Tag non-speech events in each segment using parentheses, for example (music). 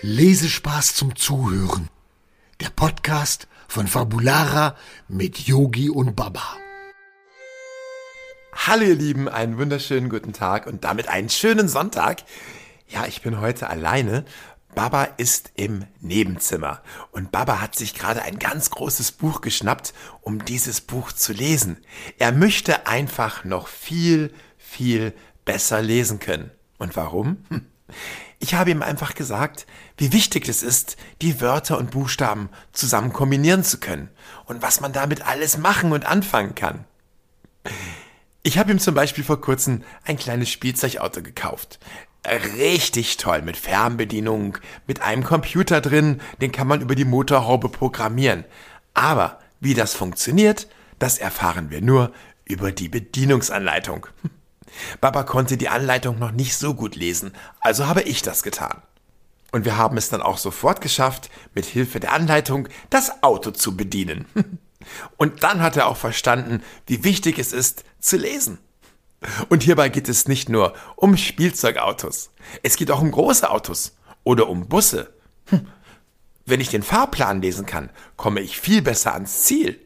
Lesespaß zum Zuhören. Der Podcast von Fabulara mit Yogi und Baba. Hallo ihr Lieben, einen wunderschönen guten Tag und damit einen schönen Sonntag. Ja, ich bin heute alleine. Baba ist im Nebenzimmer und Baba hat sich gerade ein ganz großes Buch geschnappt, um dieses Buch zu lesen. Er möchte einfach noch viel, viel besser lesen können. Und warum? Hm. Ich habe ihm einfach gesagt, wie wichtig es ist, die Wörter und Buchstaben zusammen kombinieren zu können und was man damit alles machen und anfangen kann. Ich habe ihm zum Beispiel vor kurzem ein kleines Spielzeugauto gekauft. Richtig toll, mit Fernbedienung, mit einem Computer drin, den kann man über die Motorhaube programmieren. Aber wie das funktioniert, das erfahren wir nur über die Bedienungsanleitung. (laughs) Baba konnte die Anleitung noch nicht so gut lesen, also habe ich das getan. Und wir haben es dann auch sofort geschafft, mit Hilfe der Anleitung das Auto zu bedienen. (laughs) Und dann hat er auch verstanden, wie wichtig es ist, zu lesen. Und hierbei geht es nicht nur um Spielzeugautos. Es geht auch um große Autos oder um Busse. Hm. Wenn ich den Fahrplan lesen kann, komme ich viel besser ans Ziel.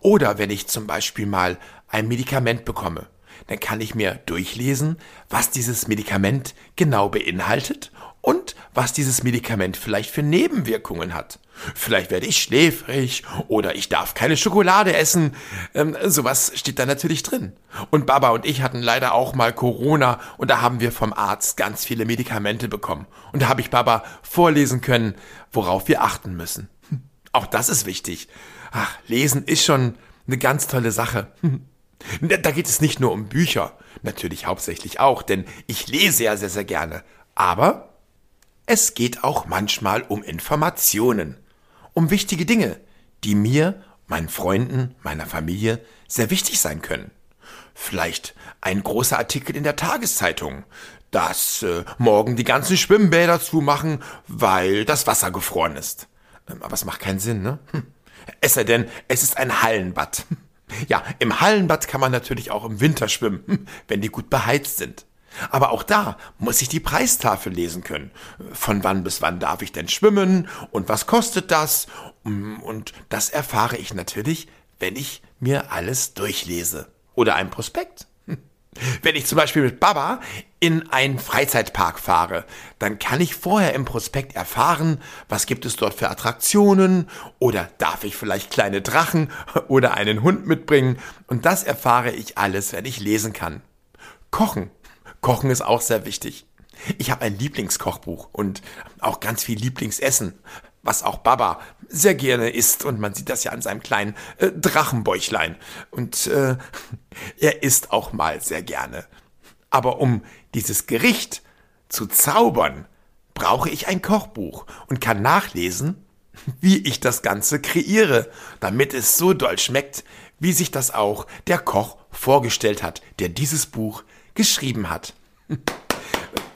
Oder wenn ich zum Beispiel mal ein Medikament bekomme dann kann ich mir durchlesen, was dieses Medikament genau beinhaltet und was dieses Medikament vielleicht für Nebenwirkungen hat. Vielleicht werde ich schläfrig oder ich darf keine Schokolade essen. Ähm, sowas steht da natürlich drin. Und Baba und ich hatten leider auch mal Corona und da haben wir vom Arzt ganz viele Medikamente bekommen. Und da habe ich Baba vorlesen können, worauf wir achten müssen. Auch das ist wichtig. Ach, lesen ist schon eine ganz tolle Sache. Da geht es nicht nur um Bücher, natürlich hauptsächlich auch, denn ich lese ja sehr, sehr gerne. Aber es geht auch manchmal um Informationen, um wichtige Dinge, die mir, meinen Freunden, meiner Familie sehr wichtig sein können. Vielleicht ein großer Artikel in der Tageszeitung, dass äh, morgen die ganzen Schwimmbäder zumachen, weil das Wasser gefroren ist. Ähm, aber es macht keinen Sinn, ne? Hm. Es sei denn, es ist ein Hallenbad. Ja, im Hallenbad kann man natürlich auch im Winter schwimmen, wenn die gut beheizt sind. Aber auch da muss ich die Preistafel lesen können. Von wann bis wann darf ich denn schwimmen und was kostet das? Und das erfahre ich natürlich, wenn ich mir alles durchlese. Oder ein Prospekt. Wenn ich zum Beispiel mit Baba in einen Freizeitpark fahre, dann kann ich vorher im Prospekt erfahren, was gibt es dort für Attraktionen oder darf ich vielleicht kleine Drachen oder einen Hund mitbringen und das erfahre ich alles, wenn ich lesen kann. Kochen. Kochen ist auch sehr wichtig. Ich habe ein Lieblingskochbuch und auch ganz viel Lieblingsessen was auch Baba sehr gerne isst und man sieht das ja an seinem kleinen äh, Drachenbäuchlein. Und äh, (laughs) er isst auch mal sehr gerne. Aber um dieses Gericht zu zaubern, brauche ich ein Kochbuch und kann nachlesen, (laughs) wie ich das Ganze kreiere, damit es so doll schmeckt, wie sich das auch der Koch vorgestellt hat, der dieses Buch geschrieben hat. (laughs)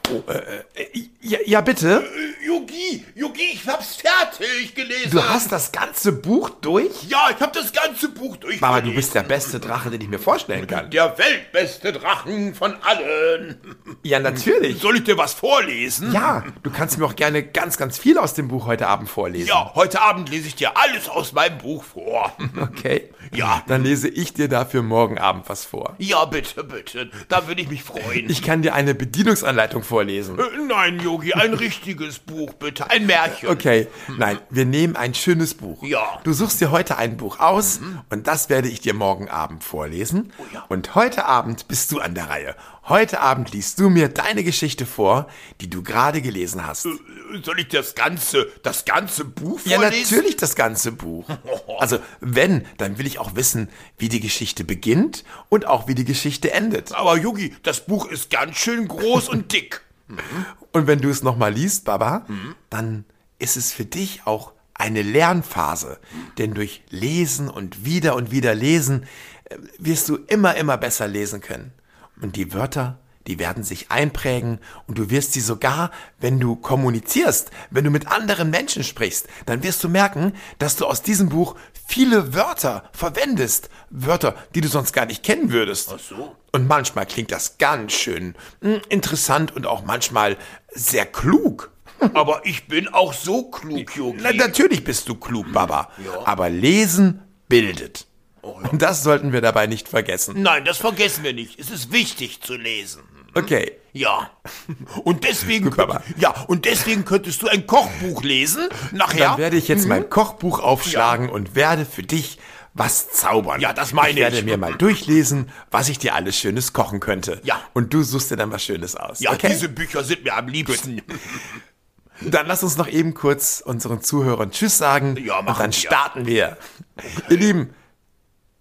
Oh, äh, äh, ja, ja, bitte. Yogi, Yogi, ich hab's fertig gelesen. Du hast das ganze Buch durch? Ja, ich hab das ganze Buch durch. Aber du bist der beste Drache, den ich mir vorstellen kann. Der weltbeste Drachen von allen. Ja, natürlich. Soll ich dir was vorlesen? Ja, du kannst mir auch gerne ganz, ganz viel aus dem Buch heute Abend vorlesen. Ja, heute Abend lese ich dir alles aus meinem Buch vor. Okay. Ja. Dann lese ich dir dafür morgen Abend was vor. Ja, bitte, bitte. Da würde ich mich freuen. Ich kann dir eine Bedienungsanleitung vorlesen. Äh, nein, Yogi, ein richtiges Buch, bitte. Ein Märchen. Okay, nein, wir nehmen ein schönes Buch. Ja. Du suchst dir heute ein Buch aus und das werde ich dir morgen Abend vorlesen. Oh ja. Und heute Abend bist du an der Reihe. Heute Abend liest du mir deine Geschichte vor, die du gerade gelesen hast. Äh, Soll ich das ganze, das ganze Buch Ja, vorlesen? natürlich das ganze Buch. (laughs) Also, wenn, dann will ich auch wissen, wie die Geschichte beginnt und auch wie die Geschichte endet. Aber Yogi, das Buch ist ganz schön groß und dick. (laughs) Und wenn du es nochmal liest, Baba, dann ist es für dich auch eine Lernphase. Denn durch Lesen und wieder und wieder lesen äh, wirst du immer, immer besser lesen können. Und die Wörter, die werden sich einprägen und du wirst sie sogar, wenn du kommunizierst, wenn du mit anderen Menschen sprichst, dann wirst du merken, dass du aus diesem Buch viele Wörter verwendest. Wörter, die du sonst gar nicht kennen würdest. Ach so. Und manchmal klingt das ganz schön hm, interessant und auch manchmal sehr klug. Aber ich bin auch so klug, Yogi. Na, natürlich bist du klug, Baba. Aber lesen bildet. Und das sollten wir dabei nicht vergessen. Nein, das vergessen wir nicht. Es ist wichtig zu lesen. Okay. Ja. Und deswegen, Gut, könnt, ja, und deswegen könntest du ein Kochbuch lesen. Nachher. Dann werde ich jetzt mein Kochbuch aufschlagen und werde für dich was zaubern. Ja, das meine ich. werde ich. mir mal durchlesen, was ich dir alles Schönes kochen könnte. Ja. Und du suchst dir dann was Schönes aus. ja, okay? diese Bücher sind mir am liebsten. Dann lass uns noch eben kurz unseren Zuhörern Tschüss sagen. Ja, und dann wir. starten wir. Ihr Lieben,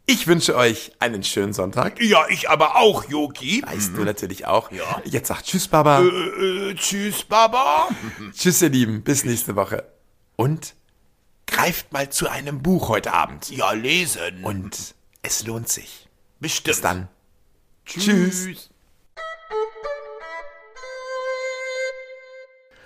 ich wünsche euch einen schönen Sonntag. Ja, ich aber auch, Yogi. Weißt du natürlich auch. Ja. Jetzt sagt Tschüss, Baba. Äh, tschüss, Baba. (laughs) Tschüss, ihr Lieben. Bis nächste Woche. Und greift mal zu einem Buch heute Abend. Ja, lesen. Und es lohnt sich. bestimmt. Bis dann. Tschüss.